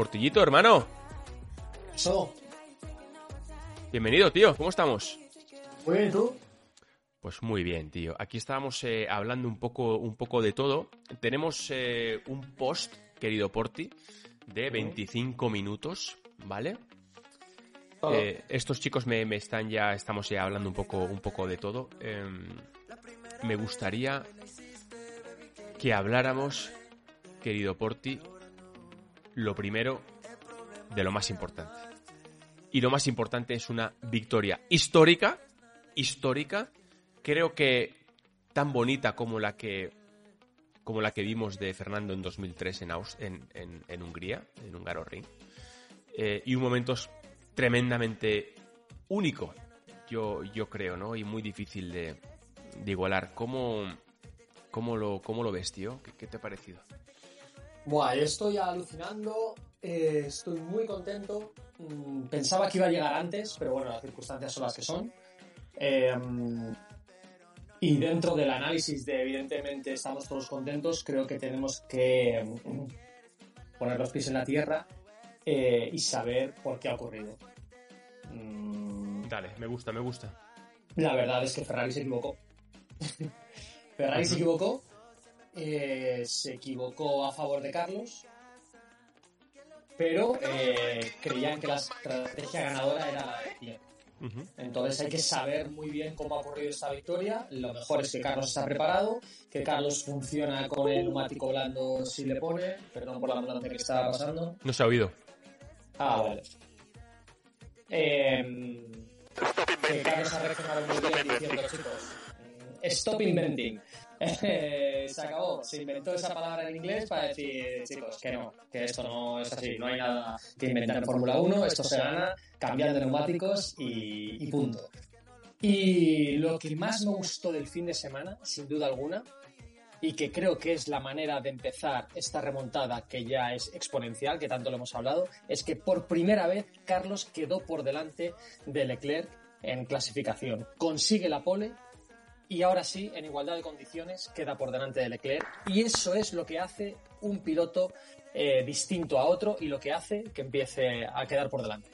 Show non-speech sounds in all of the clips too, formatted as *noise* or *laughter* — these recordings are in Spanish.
Portillito, hermano. Eso. Bienvenido, tío. ¿Cómo estamos? Muy bien, ¿y tú? Pues muy bien, tío. Aquí estábamos eh, hablando un poco, un poco de todo. Tenemos eh, un post, querido Porti, de 25 minutos, ¿vale? Eh, estos chicos me, me están ya, estamos ya hablando un poco, un poco de todo. Em, me gustaría que habláramos, querido Porti, lo primero de lo más importante. Y lo más importante es una victoria histórica, histórica, creo que tan bonita como la que como la que vimos de Fernando en 2003 en, Aus- en, en- en Hungría, en Hungaroring. Eh, y un momento tremendamente único, yo, yo creo, ¿no? Y muy difícil de, de igualar. ¿Cómo, cómo, lo, ¿Cómo lo ves, tío? ¿Qué, qué te ha parecido? Buah, yo estoy alucinando, eh, estoy muy contento. Mm, Pensaba que iba a llegar antes, pero bueno, las circunstancias son las que son. Eh, mm, y dentro del análisis de, evidentemente, estamos todos contentos, creo que tenemos que mm, poner los pies en la tierra eh, y saber por qué ha ocurrido. Mm, Dale, me gusta, me gusta. La verdad es que Ferrari se equivocó. *laughs* Ferrari se equivocó. Eh, se equivocó a favor de Carlos. Pero eh, creían que la estrategia ganadora era la de Leclerc. Ujú. Entonces hay que saber muy bien cómo ha ocurrido esta victoria. Lo mejor es que Carlos está preparado, que Carlos funciona con el neumático blando si le pone. Perdón por la ambulancia que estaba pasando. No se ha oído. Ah, vale. Eh, que Carlos ha reaccionado muy bien diciendo, chicos, mm, stop inventing. *laughs* Se acabó, se inventó esa palabra en inglés para decir, chicos, que no, que esto no es así, no hay nada que inventar en Fórmula 1, esto se gana cambiando neumáticos y, y punto. Y lo que más me gustó del fin de semana, sin duda alguna, y que creo que es la manera de empezar esta remontada que ya es exponencial, que tanto lo hemos hablado, es que por primera vez Carlos quedó por delante de Leclerc en clasificación. Consigue la pole y ahora sí, en igualdad de condiciones, queda por delante de Leclerc. Y eso es lo que hace un piloto eh, distinto a otro y lo que hace que empiece a quedar por delante.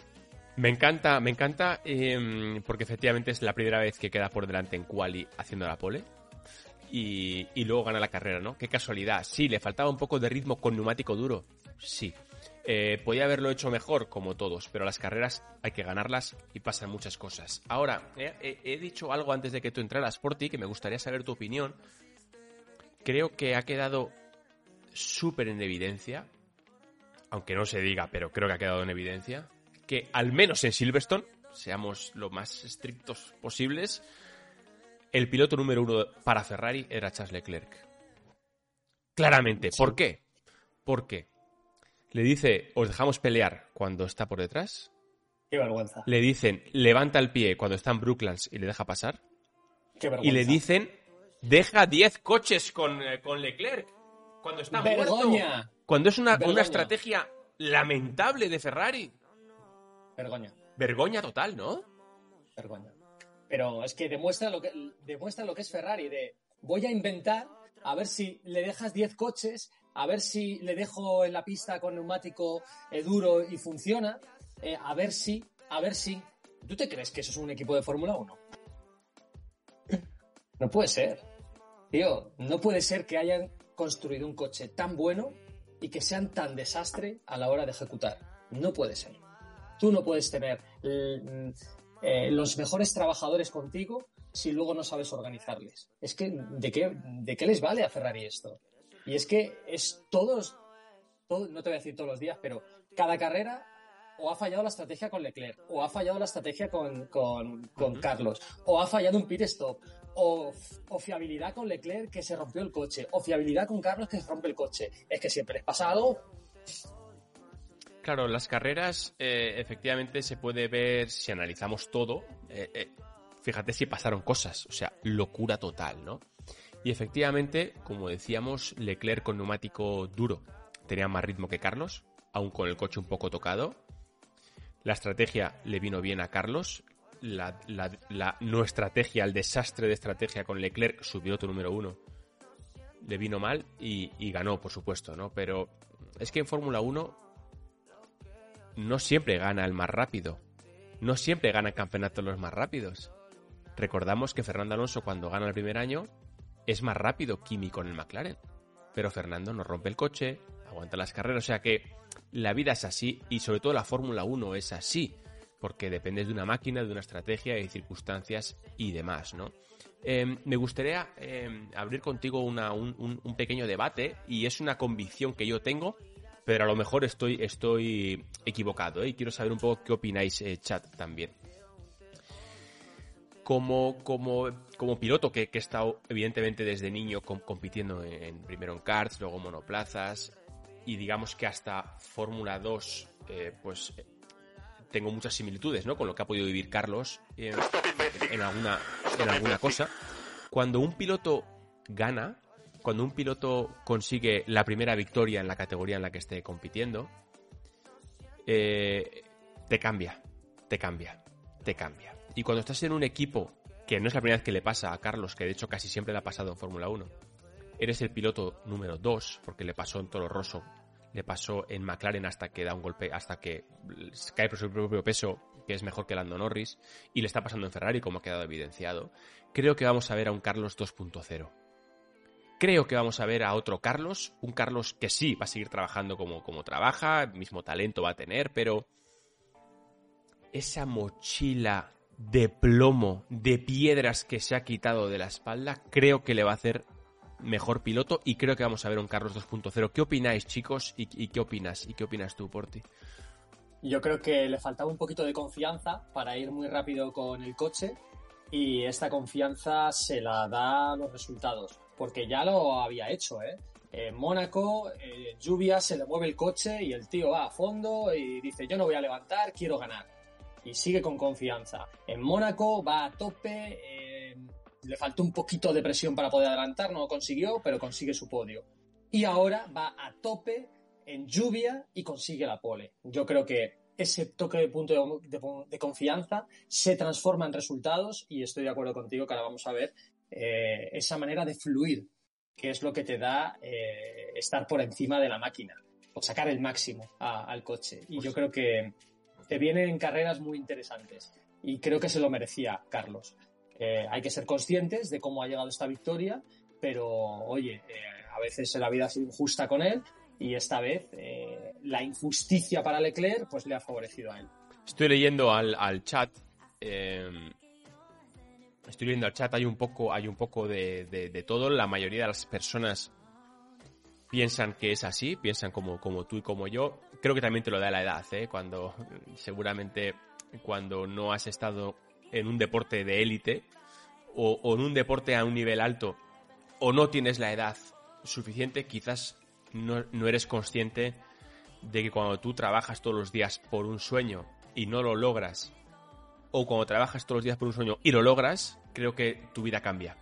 Me encanta, me encanta em, porque efectivamente es la primera vez que queda por delante en quali haciendo la pole y, y luego gana la carrera, ¿no? Qué casualidad. Sí, le faltaba un poco de ritmo con neumático duro. Sí. Eh, podía haberlo hecho mejor, como todos, pero las carreras hay que ganarlas y pasan muchas cosas. Ahora, he, he- he dicho algo antes de que tú entraras, Porti, que me gustaría saber tu opinión. Creo que ha quedado súper en evidencia, aunque no se diga, pero creo que ha quedado en evidencia, que al menos en Silverstone, seamos lo más estrictos posibles, el piloto número uno para Ferrari era Charles Leclerc. Claramente. ¿Por qué? Porque le dice, os dejamos pelear cuando está por detrás. Qué vergüenza. Le dicen, levanta el pie cuando está en Brooklands y le deja pasar. Qué vergüenza. Y le dicen, deja 10 coches con, eh, con Leclerc cuando está muerto. ¡Vergoña! Cuando es una, una estrategia lamentable de Ferrari. Vergoña. Vergoña total, ¿no? Vergoña. Pero es que demuestra lo que demuestra lo que es Ferrari de voy a inventar a ver si le dejas 10 coches, a ver si le dejo en la pista con neumático eh, duro y funciona, eh, a ver si, a ver si. ¿Tú te crees que eso es un equipo de Fórmula 1? No puede ser. Tío, no puede ser que hayan construido un coche tan bueno y que sean tan desastre a la hora de ejecutar. No puede ser. Tú no puedes tener eh, los mejores trabajadores contigo si luego no sabes organizarles. Es que, ¿de qué, ¿de qué les vale a Ferrari esto? Y es que es todos, todo- no te voy a decir todos los días, pero cada carrera o ha fallado la estrategia con Leclerc, o ha fallado la estrategia con, con- con. Carlos, o ha fallado un pit stop, o, o fiabilidad con Leclerc que se rompió el coche, o fiabilidad con Carlos que se rompe el coche. Es que siempre les pasa algo. Claro, las carreras eh, efectivamente se puede ver si analizamos todo. eh, eh, fíjate si pasaron cosas, o sea, locura total, ¿no? Y efectivamente, como decíamos, Leclerc con neumático duro tenía más ritmo que Carlos, aún con el coche un poco tocado. La estrategia le vino bien a Carlos. La, la- la no estrategia, el desastre de estrategia con Leclerc, su piloto número uno, le vino mal y, y ganó, por supuesto, ¿no? Pero es que en Fórmula 1 no siempre gana el más rápido. No siempre gana el campeonato los más rápidos. Recordamos que Fernando Alonso cuando gana el primer año es más rápido Kimi con el McLaren. Pero Fernando no rompe el coche, aguanta las carreras, o sea que la vida es así y sobre todo la Fórmula 1 es así, porque depende de una máquina, de una estrategia, de circunstancias y demás, ¿no? Em, me gustaría em, abrir contigo un, pequeño debate y es una convicción que yo tengo, pero a lo mejor estoy, estoy equivocado ¿eh? y quiero saber un poco qué opináis, eh, chat, también. Como, como, como piloto que, he estado evidentemente desde niño compitiendo en, primero en karts, luego monoplazas y digamos que hasta Fórmula 2 eh, pues tengo muchas similitudes ¿no? con lo que ha podido vivir Carlos en, alguna, en alguna cosa. Cuando un piloto gana, cuando un piloto consigue la primera victoria en la categoría en la que esté compitiendo, eh, te cambia, te cambia, te cambia. Y cuando estás en un equipo, que no es la primera vez que le pasa a Carlos, que de hecho casi siempre le ha pasado en Fórmula 1, eres el piloto número 2, porque le pasó en Toro Rosso, le pasó en McLaren hasta que da un golpe, hasta que cae por su propio peso, que es mejor que Lando Norris, y le está pasando en Ferrari, como ha quedado evidenciado. Creo que vamos a ver a un Carlos 2.0. Creo que vamos a ver a otro Carlos, un Carlos que sí va a seguir trabajando como, como trabaja, mismo talento va a tener, pero esa mochila de plomo, de piedras que se ha quitado de la espalda, creo que le va a hacer mejor piloto y creo que vamos a ver un Carlos 2.0. ¿Qué opináis, chicos? ¿Y, qué opinas? ¿Y qué opinas tú, Porti? Yo creo que le faltaba un poquito de confianza para ir muy rápido con el coche y esta confianza se la da los resultados, porque ya lo había hecho, ¿eh? En Mónaco, en lluvia, se le mueve el coche y el tío va a fondo y dice yo no voy a levantar, quiero ganar. Y sigue con confianza. En Mónaco va a tope, le faltó un poquito de presión para poder adelantar, no lo consiguió, pero consigue su podio. Y ahora va a tope en lluvia y consigue la pole. Yo creo que ese toque de punto de, confianza se transforma en resultados y estoy de acuerdo contigo que ahora vamos a ver eh, esa manera de fluir, que es lo que te da eh, estar por encima de la máquina o sacar el máximo al coche. Y yo creo que te vienen carreras muy interesantes y creo que se lo merecía Carlos. Eh, hay que ser conscientes de cómo ha llegado esta victoria, pero oye, eh, a veces la vida ha sido injusta con él y esta vez eh, la injusticia para Leclerc pues le ha favorecido a él. Estoy leyendo al, chat. estoy leyendo al chat, hay un poco, hay un poco de, todo. La mayoría de las personas piensan que es así, piensan como, como tú y como yo. Creo que también te lo da la edad, Cuando seguramente cuando no has estado en un deporte de élite o, en un deporte a un nivel alto o no tienes la edad suficiente, quizás no, eres consciente de que cuando tú trabajas todos los días por un sueño y no lo logras, o cuando trabajas todos los días por un sueño y lo logras, creo que tu vida cambia.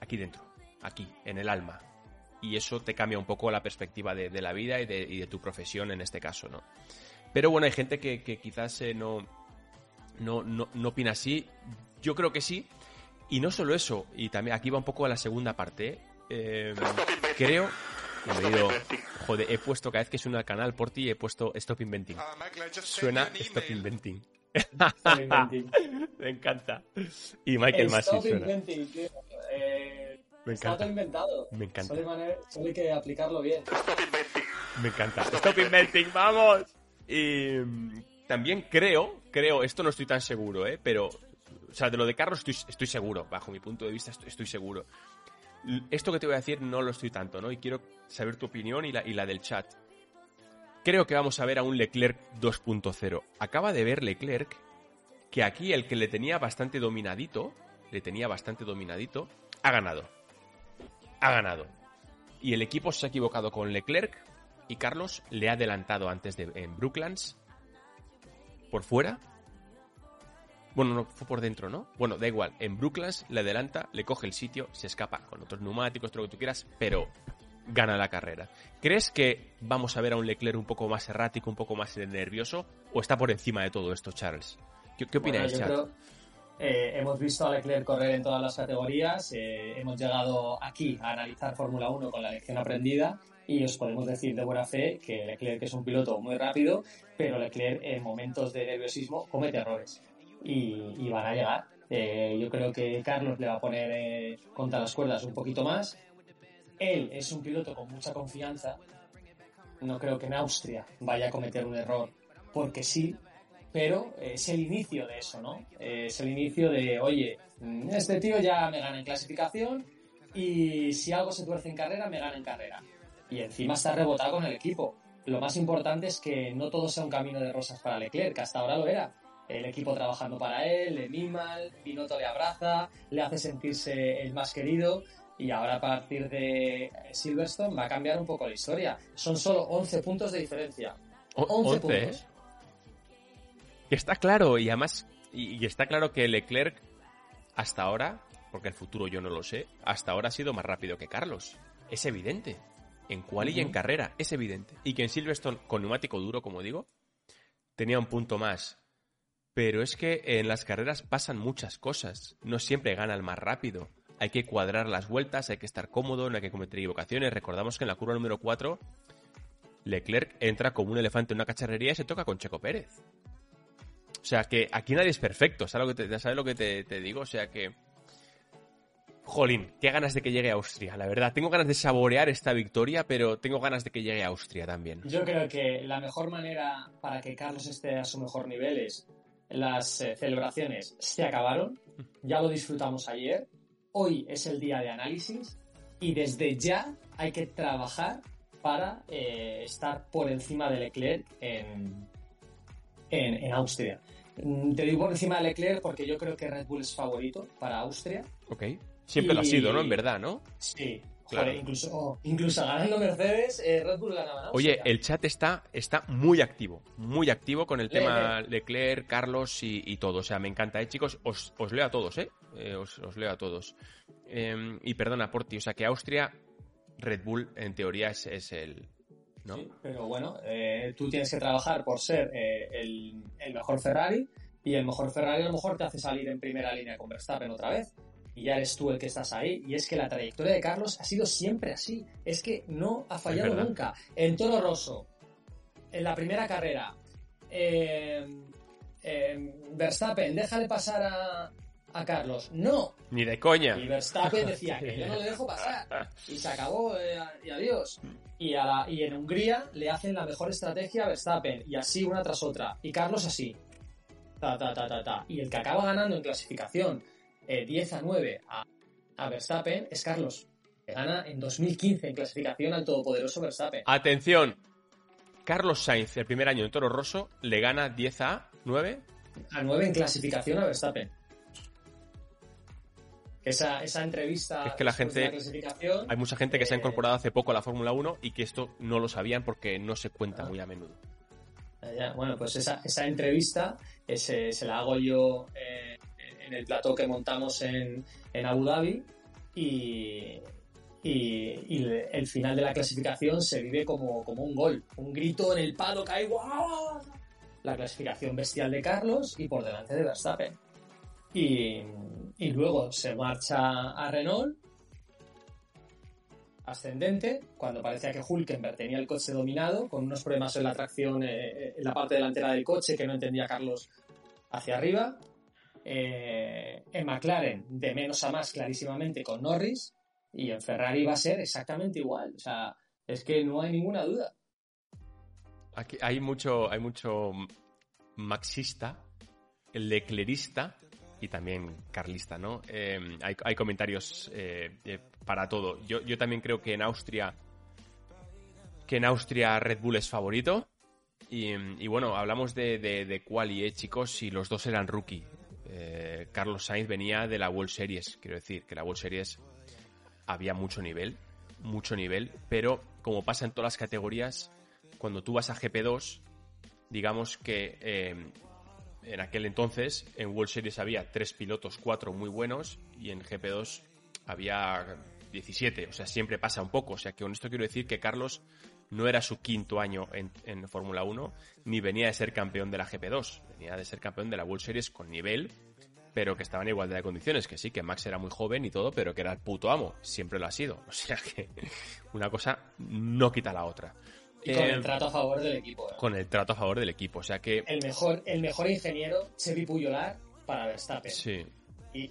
Aquí dentro, aquí, en el alma. Y eso te cambia un poco la perspectiva de, la vida y de, tu profesión en este caso, ¿no? Pero bueno, hay gente que, quizás eh, no, no, no, no opina así. Yo creo que sí. Y no solo eso, y también aquí va un poco a la segunda parte. Eh, creo. He joder, he puesto cada vez que suena el canal por ti, he puesto Stop Inventing. Suena Stop Inventing. *laughs* Me encanta. Y Michael Massey suena. Inventing, eh, Me encanta. Está todo inventado. Me encanta. Solo hay, que aplicarlo bien. Me encanta. Stop Inventing, vamos. Y también creo, creo, esto no estoy tan seguro, ¿eh? Pero, o sea, de lo de Carlos estoy, estoy seguro, bajo mi punto de vista estoy, seguro. Esto que te voy a decir no lo estoy tanto, ¿no? Y quiero saber tu opinión y la, y la del chat. Creo que vamos a ver a un Leclerc 2.0. Acaba de ver Leclerc que aquí el que le tenía bastante dominadito, le tenía bastante dominadito, ha ganado. Ha ganado. Y el equipo se ha equivocado con Leclerc y Carlos le ha adelantado antes de en Brooklands por fuera. Bueno, no, fue por dentro, ¿no? Bueno, da igual. En Brooklands le adelanta, le coge el sitio, se escapa con otros neumáticos, todo lo que tú quieras, pero gana la carrera. ¿Crees que vamos a ver a un Leclerc un poco más errático, un poco más nervioso? ¿O está por encima de todo esto, Charles? ¿Qué, qué yo, creo, Eh, hemos visto a Leclerc correr en todas las categorías, eh, hemos llegado aquí a analizar Fórmula 1 con la lección aprendida y os podemos decir de buena fe que Leclerc es un piloto muy rápido, pero Leclerc en momentos de nerviosismo comete errores y, van a llegar. Eh, yo creo que Carlos le va a poner contra las cuerdas un poquito más. Él es un piloto con mucha confianza. No creo que en Austria vaya a cometer un error porque sí, pero es el inicio de eso, ¿no? Es el inicio de, oye, este tío ya me gana en clasificación y si algo se tuerce en carrera, me gana en carrera. Y encima está rebotado con el equipo. Lo más importante es que no todo sea un camino de rosas para Leclerc, que hasta ahora lo era. El equipo trabajando para él, le mima, Binotto le abraza, le hace sentirse el más querido y ahora a partir de Silverstone va a cambiar un poco la historia. Son solo 11 puntos de diferencia. 11, puntos. Que está claro, y además, y, está claro que Leclerc, hasta ahora, porque el futuro yo no lo sé, hasta ahora ha sido más rápido que Carlos. Es evidente. En quali y en carrera, es evidente. Y que en Silverstone, con neumático duro, como digo, tenía un punto más. Pero es que en las carreras pasan muchas cosas. No siempre gana el más rápido. Hay que cuadrar las vueltas, hay que estar cómodo, no hay que cometer equivocaciones. Recordamos que en la curva número 4, Leclerc entra como un elefante en una cacharrería y se toca con Checo Pérez. O sea que aquí nadie es perfecto, ¿sabes lo que te, ¿sabes lo que te, digo? O sea que... Jolín, qué ganas de que llegue a Austria, la verdad. Tengo ganas de saborear esta victoria, pero tengo ganas de que llegue a Austria también. Yo creo que la mejor manera para que Carlos esté a su mejor nivel es las eh, celebraciones se acabaron, ya lo disfrutamos ayer, hoy es el día de análisis y desde ya hay que trabajar para eh, estar por encima de Leclerc en, en, Austria. Mm, te digo por encima de Leclerc porque yo creo que Red Bull es favorito para Austria. Ok. Siempre lo ha sido, ¿no? En verdad, ¿no? Sí. Claro. incluso, incluso ganando Mercedes, eh, Red Bull ganaba. Oye, el chat está, está muy activo, muy activo con el tema Leclerc, Carlos y, todo. O sea, me encanta, ¿eh, chicos? Os, leo a todos, ¿eh? eh os, leo a todos. Em, y perdona, Porti, o sea, que Austria, Red Bull, en teoría, es el, pero bueno, eh, tú tienes que trabajar por ser eh, el, mejor Ferrari y el mejor Ferrari a lo mejor te hace salir en primera línea con Verstappen otra vez. Y ya eres tú el que estás ahí. Y es que la trayectoria de Carlos ha sido siempre así. Es que no ha fallado nunca. En Toro Rosso, en la primera carrera, eh, Verstappen, déjale pasar a, a Carlos. No. Ni de coña. Y Verstappen decía que yo no le dejo pasar. Y se acabó y adiós y, y en Hungría le hacen la mejor estrategia a Verstappen y así una tras otra. Y Carlos así. Ta, ta, ta, ta, ta. Y el que acaba ganando en clasificación 10 eh, a 9 a, Verstappen es Carlos. Que gana en 2015 en clasificación al todopoderoso Verstappen. Atención. Carlos Sainz, el primer año en Toro Rosso, le gana 10 a 9. A 9 en clasificación a Verstappen esa, esa entrevista. Es que la gente. hay mucha gente que se ha eh, incorporado hace poco a la Fórmula 1 y que esto no lo sabían porque no se cuenta muy a menudo. bueno, pues esa, esa entrevista se la hago yo eh, en el plató que montamos en, en Abu Dhabi y, y, el final de la clasificación se vive como, como un gol. Un grito en el palo cae ¡guau! La clasificación bestial de Carlos y por delante de Verstappen. Y, y luego se marcha a Renault, ascendente, cuando parecía que Hulkenberg tenía el coche dominado, con unos problemas en la tracción eh, en la parte delantera del coche que no entendía Carlos hacia arriba. Eh, en McLaren, de menos a más clarísimamente con Norris, y en Ferrari va a ser exactamente igual. O sea, es que no hay ninguna duda. Aquí hay mucho, hay mucho maxista, el leclerista, y también carlista, ¿no? Em, hay, comentarios eh, eh, para todo. Yo, yo, también creo que en Austria que en Austria Red Bull es favorito. Y, bueno, hablamos de, de, de quali, ¿eh, chicos? Y los dos eran rookie. Eh, Carlos Sainz venía de la World Series, quiero decir, que la World Series había mucho nivel, mucho nivel, pero como pasa en todas las categorías, cuando tú vas a GP2, digamos que em, en aquel entonces en World Series había tres pilotos, cuatro muy buenos y en GP2 había 17, o sea, siempre pasa un poco. O sea, que con esto quiero decir que Carlos no era su quinto año en, Fórmula 1, ni venía de ser campeón de la GP2, venía de ser campeón de la World Series con nivel pero que estaban en igualdad de condiciones, que sí, que Max era muy joven y todo, pero que era el puto amo, siempre lo ha sido. *laughs* O sea que una cosa no quita la otra. Y con el trato a favor del equipo. Con el trato a favor del equipo, o sea que... El mejor, el mejor ingeniero, Chevy Puyolar, para Verstappen. Sí. Y,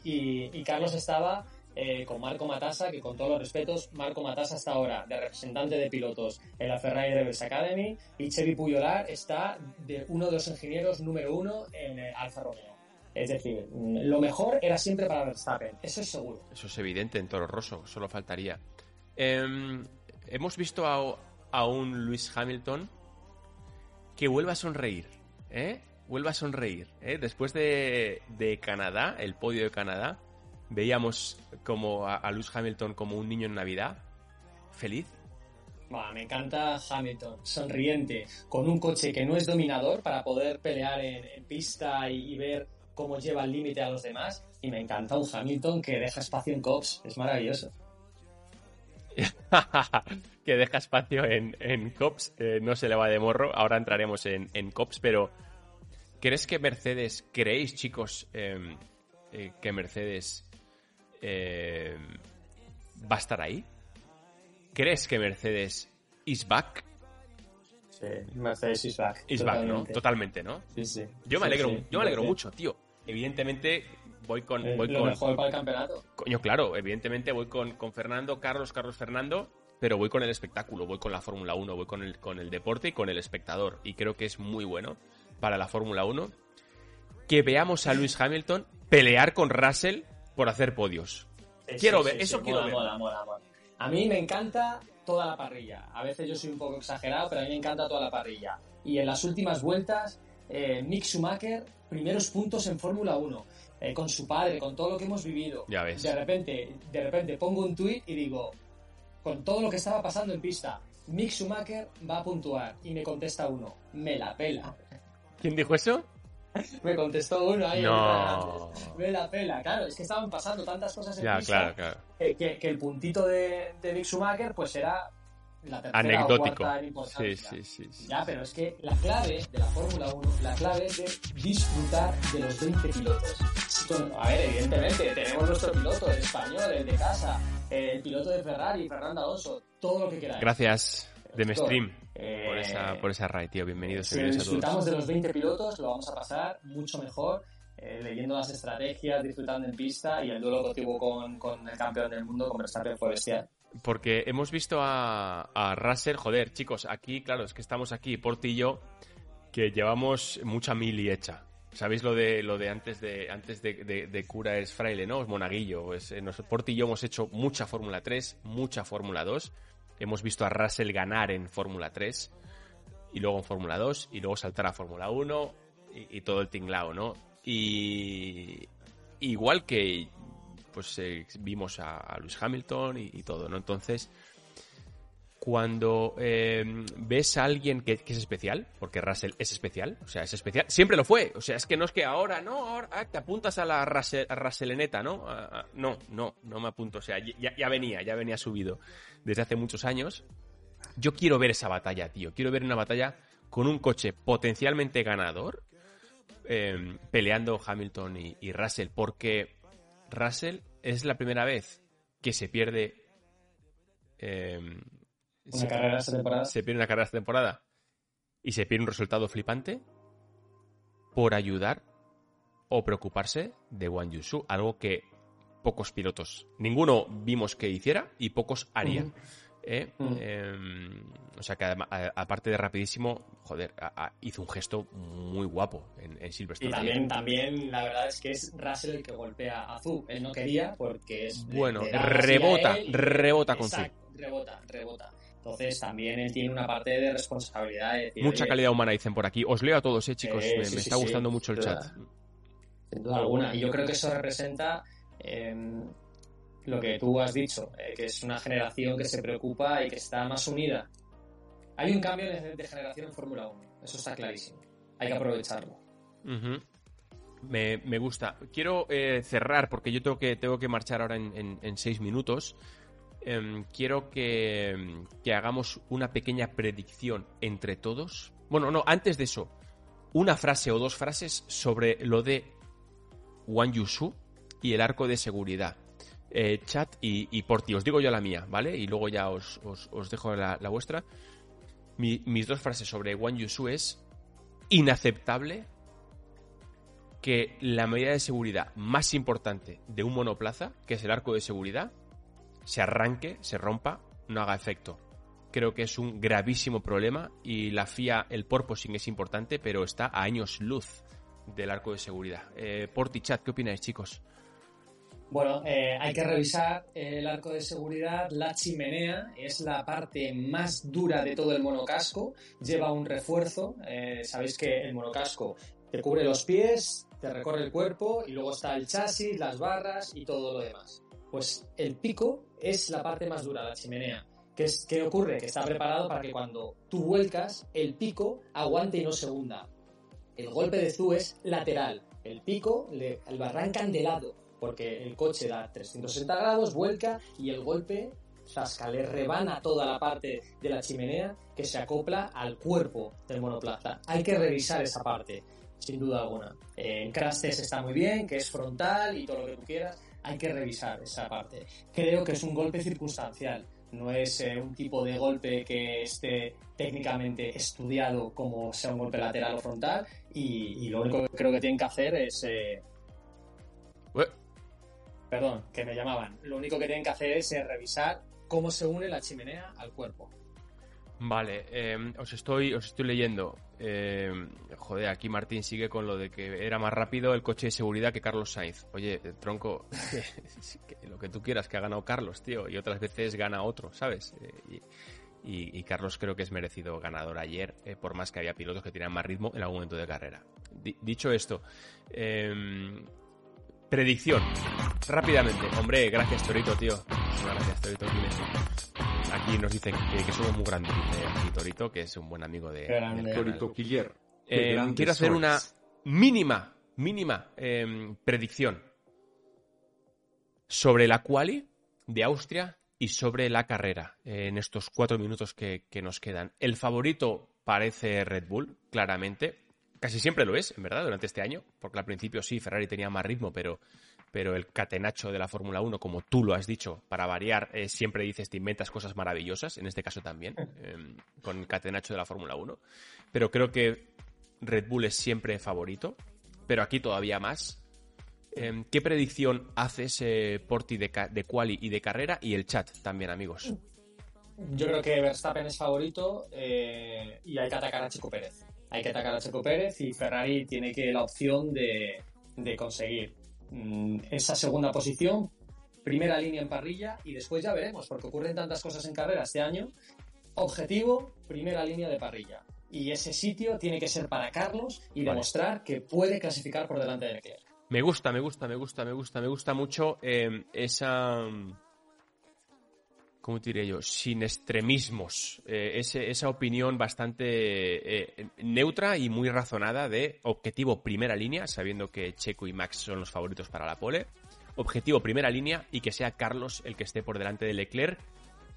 y Carlos estaba eh, con Marco Matassa, que con todos los respetos, Marco Matassa está ahora de representante de pilotos en la Ferrari Revers Academy y Chevy Puyolar está de uno de los ingenieros número uno en eh, Alfa Romeo. Es decir, lo mejor era siempre para Verstappen, eso es seguro. Eso es evidente en Toro Rosso, solo faltaría. Em, hemos visto a, a, un Luis Hamilton que vuelve a sonreír, ¿eh? Vuelve a sonreír, ¿eh? Después de, de Canadá, el podio de Canadá, veíamos como a, Lewis Hamilton como un niño en Navidad, feliz. me encanta Hamilton, sonriente, con un coche que no es dominador para poder pelear en, pista y, ver cómo lleva el límite a los demás. Y me encanta un Hamilton que deja espacio en Cops, es maravilloso. *laughs* que deja espacio en, en Cops, eh, no se le va de morro. Ahora entraremos en, en Cops, pero ¿crees que Mercedes, creéis chicos, em, eh, que Mercedes eh, va a estar ahí? ¿Crees que Mercedes is back? Sí, Mercedes is back. Is back, ¿no? Totalmente, ¿no? Sí, sí. Yo me alegro, yo me alegro mucho, tío. Evidentemente voy con... Voy lo con... mejor para el campeonato. Coño, claro, evidentemente voy con, con Fernando, Carlos, Carlos, Fernando, pero voy con el espectáculo, voy con la Fórmula 1, voy con el, con el deporte y con el espectador. Y creo que es muy bueno para la Fórmula 1 que veamos a Lewis Hamilton pelear con Russell por hacer podios. quiero ver, eso quiero ver. a mí me encanta toda la parrilla. A veces yo soy un poco exagerado, pero a mí me encanta toda la parrilla. Y en las últimas vueltas, eh, Mick Schumacher, primeros puntos en Fórmula 1. Eh, con su padre, con todo lo que hemos vivido. Ya ves. De repente, de repente pongo un tuit y digo, con todo lo que estaba pasando en pista, Mick Schumacher va a puntuar. Y me contesta uno, me la pela. ¿Quién dijo eso? *laughs* Me contestó uno ahí. No. Me la pela, claro. Es que estaban pasando tantas cosas en ya, pista claro, claro. Que, que, el puntito de, de Mick Schumacher pues era la Anecdótico. Importancia. Sí, sí, sí, Ya, pero es que la clave de la Fórmula 1, la clave es de disfrutar de los 20 pilotos. A ver, evidentemente, tenemos nuestro piloto, el español, el de casa, el piloto de Ferrari, Fernando Alonso, todo lo que queráis. Gracias, de Stream. Eh, por, esa, por esa raid, tío. Bienvenidos. Si disfrutamos de los 20 pilotos, lo vamos a pasar mucho mejor. Eh, leyendo las estrategias, disfrutando en pista y el duelo que tuvo con, con el campeón del mundo, con Verstappen, fue bestial. Porque hemos visto a, a Russell, joder, chicos, aquí, claro, es que estamos aquí, Porti y yo, que llevamos mucha mili hecha. ¿Sabéis lo de lo de antes de antes de, de, cura es fraile, no? Es monaguillo. Es, eh, Porti y yo hemos hecho mucha Fórmula 3, mucha Fórmula 2 hemos visto a Russell ganar en Fórmula 3 y luego en Fórmula 2 y luego saltar a Fórmula 1 y, todo el tinglao, ¿no? Y igual que pues eh, vimos a, a, Lewis Hamilton y, todo, ¿no? Entonces, cuando eh, ves a alguien que, es especial, porque Russell es especial, o sea, es especial, siempre lo fue, o sea, es que no es que ahora, no, ahora ah, te apuntas a la Russell, a ¿no? no, no, no me apunto, o sea, ya, venía, ya venía subido desde hace muchos años. Yo quiero ver esa batalla, tío, quiero ver una batalla con un coche potencialmente ganador, em, peleando Hamilton y, Russell, porque Russell es la primera vez que se pierde eh, una carrera esta temporada. Se pierde una carrera esta temporada y se pierde un resultado flipante por ayudar o preocuparse de Wang Yushu, algo que pocos pilotos, ninguno vimos que hiciera y pocos harían. ¿eh? Em, o sea que aparte de rapidísimo, joder, hizo un gesto muy guapo en, Silverstone. Y también, también la verdad es que es Russell el que golpea a Zu. Él no quería porque es. Bueno, rebota, rebota con Zu. Rebota, rebota. Entonces también él tiene una parte de responsabilidad. Mucha calidad humana dicen por aquí. Os leo a todos, eh, chicos. me, está gustando mucho el chat. Sin duda alguna. Y yo creo que eso representa em, lo que tú has dicho, eh, que es una generación que se preocupa y que está más unida. Hay un cambio de, generación en Fórmula 1. Eso está clarísimo. Hay que aprovecharlo. me, gusta. Quiero eh, cerrar porque yo tengo que, tengo que marchar ahora en seis minutos. Em, quiero que, hagamos una pequeña predicción entre todos. Bueno, no, antes de eso, una frase o dos frases sobre lo de Wang Yusu y el arco de seguridad. Eh, chat y, y Porti, os digo yo la mía, ¿vale? Y luego ya os, dejo la, vuestra. Mi- mis dos frases sobre Wang Yusu es inaceptable que la medida de seguridad más importante de un monoplaza, que es el arco de seguridad, se arranque, se rompa, no haga efecto. Creo que es un gravísimo problema y la FIA, el porpoising es importante, pero está a años luz del arco de seguridad. Eh, Porti Chat, ¿qué opináis, chicos? Bueno, eh, hay que revisar el arco de seguridad. La chimenea es la parte más dura de todo el monocasco. Lleva un refuerzo. Eh, Sabéis que el monocasco te cubre los pies, te recorre el cuerpo y luego está el chasis, las barras y todo lo demás. Pues el pico es la parte más dura, la chimenea. ¿Qué, es, ¿Qué ocurre? Que está preparado para que cuando tú vuelcas, el pico aguante y no se hunda. El golpe de Zu es lateral. El pico le, lo arrancan lado, porque el coche da 360 grados, vuelca y el golpe zasca, le rebana toda la parte de la chimenea que se acopla al cuerpo del monoplaza. Hay que revisar esa parte, sin duda alguna. En Crash está muy bien, que es frontal y todo lo que tú quieras. Hay que revisar esa parte. Creo que es un golpe circunstancial. No es eh, un tipo de golpe que esté técnicamente estudiado como sea un golpe lateral o frontal. Y, y lo único que creo que tienen que hacer es eh, Perdón, que me llamaban. Lo único que tienen que hacer es eh, revisar cómo se une la chimenea al cuerpo. Vale, eh, os, estoy, os estoy leyendo. Eh, joder, aquí Martín sigue con lo de que era más rápido el coche de seguridad que Carlos Sainz. Oye, eh, tronco, *laughs* lo que tú quieras, que ha ganado Carlos, tío, y otras veces gana otro, ¿sabes? Eh, y, Carlos creo que es merecido ganador ayer, eh, por más que había pilotos que tenían más ritmo en algún momento de carrera. Di- dicho esto, eh, predicción, rápidamente. Hombre, gracias Torito, tío. Gracias Torito. Aquí nos dicen que, que somos muy grandes, dice aquí Torito, que es un buen amigo de, del. Torito Quiller. Eh, quiero hacer una mínima, mínima eh, predicción sobre la quali de Austria y sobre la carrera eh, en estos cuatro minutos que, que nos quedan. El favorito parece Red Bull, claramente. Casi siempre lo es, en verdad, durante este año, porque al principio sí, Ferrari tenía más ritmo, pero, pero el catenacho de la Fórmula 1, como tú lo has dicho, para variar, eh, siempre dices, te inventas cosas maravillosas, en este caso también, eh, con el catenacho de la Fórmula 1. Pero creo que Red Bull es siempre favorito, pero aquí todavía más. Eh, ¿Qué predicción haces, eh, Porti, de, ca- de quali y de carrera? Y el chat también, amigos. Yo creo que Verstappen es favorito eh, y hay que atacar a Checo Pérez. Hay que atacar a Checo Pérez y Ferrari tiene que la opción de, de conseguir esa segunda posición, primera línea en parrilla y después ya veremos, porque ocurren tantas cosas en carrera este año. Objetivo, primera línea de parrilla. Y ese sitio tiene que ser para Carlos y Vale. demostrar que puede clasificar por delante de Leclerc. Me gusta, me gusta, me gusta, me gusta, me gusta mucho eh, esa... ¿Cómo te diré yo? Sin extremismos. Eh, ese- esa opinión bastante eh, neutra y muy razonada de objetivo primera línea, sabiendo que Checo y Max son los favoritos para la pole. Objetivo primera línea y que sea Carlos el que esté por delante de Leclerc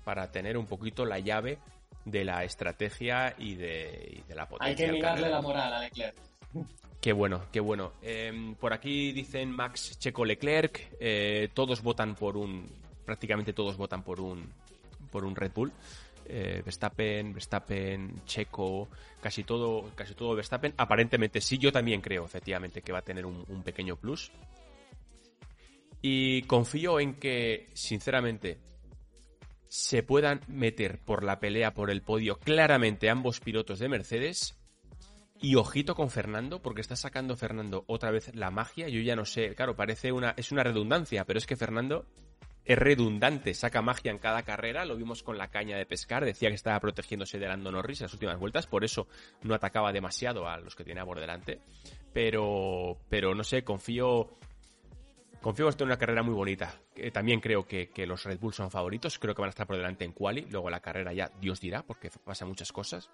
para tener un poquito la llave de la estrategia y de, y de la potencia. Hay que mirarle la moral a Leclerc. Qué bueno, qué bueno. Eh, por aquí dicen Max Checo Leclerc. eh, todos votan por un. Prácticamente todos votan por un. Por un Red Bull. Eh, Verstappen, Verstappen, Checo, casi todo, casi todo Verstappen. Aparentemente sí, yo también creo, efectivamente, que va a tener un, un pequeño plus. Y confío en que, sinceramente, se puedan meter por la pelea por el podio claramente ambos pilotos de Mercedes. Y ojito con Fernando, porque está sacando Fernando otra vez la magia. Yo ya no sé, claro, parece una. Es una redundancia, pero es que Fernando es redundante, saca magia en cada carrera. Lo vimos con la caña de pescar, decía que estaba protegiéndose de Lando Norris en las últimas vueltas, por eso no atacaba demasiado a los que tenía por delante. Pero, pero no sé, confío. Confío en una carrera muy bonita. Eh, También creo que, que los Red Bull son favoritos. Creo que van a estar por delante en quali. Luego la carrera ya Dios dirá, porque pasan muchas cosas.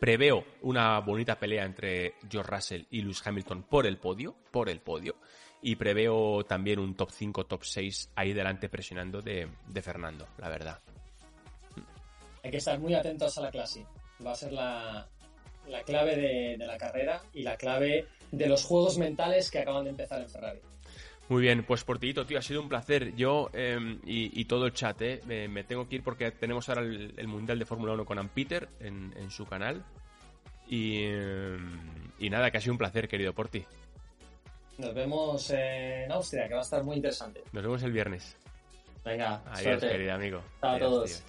Preveo una bonita pelea entre George Russell y Lewis Hamilton por el podio, por el podio. Y preveo también un top 5, top 6 ahí delante presionando de, de Fernando, la verdad. Hay que estar muy atentos a la clase. Va a ser la, la clave de, de la carrera y la clave de los juegos mentales que acaban de empezar en Ferrari. Muy bien, pues Portillito, tío, ha sido un placer. Yo em, y, todo el chat, ¿eh? Me, tengo que ir porque tenemos ahora el, Mundial de Fórmula 1 con Ampeter en, en su canal. Y, em, y nada, que ha sido un placer, querido Porti. Nos vemos en Austria, que va a estar muy interesante. Nos vemos el viernes. Venga, adiós, querido amigo. Chao a todos.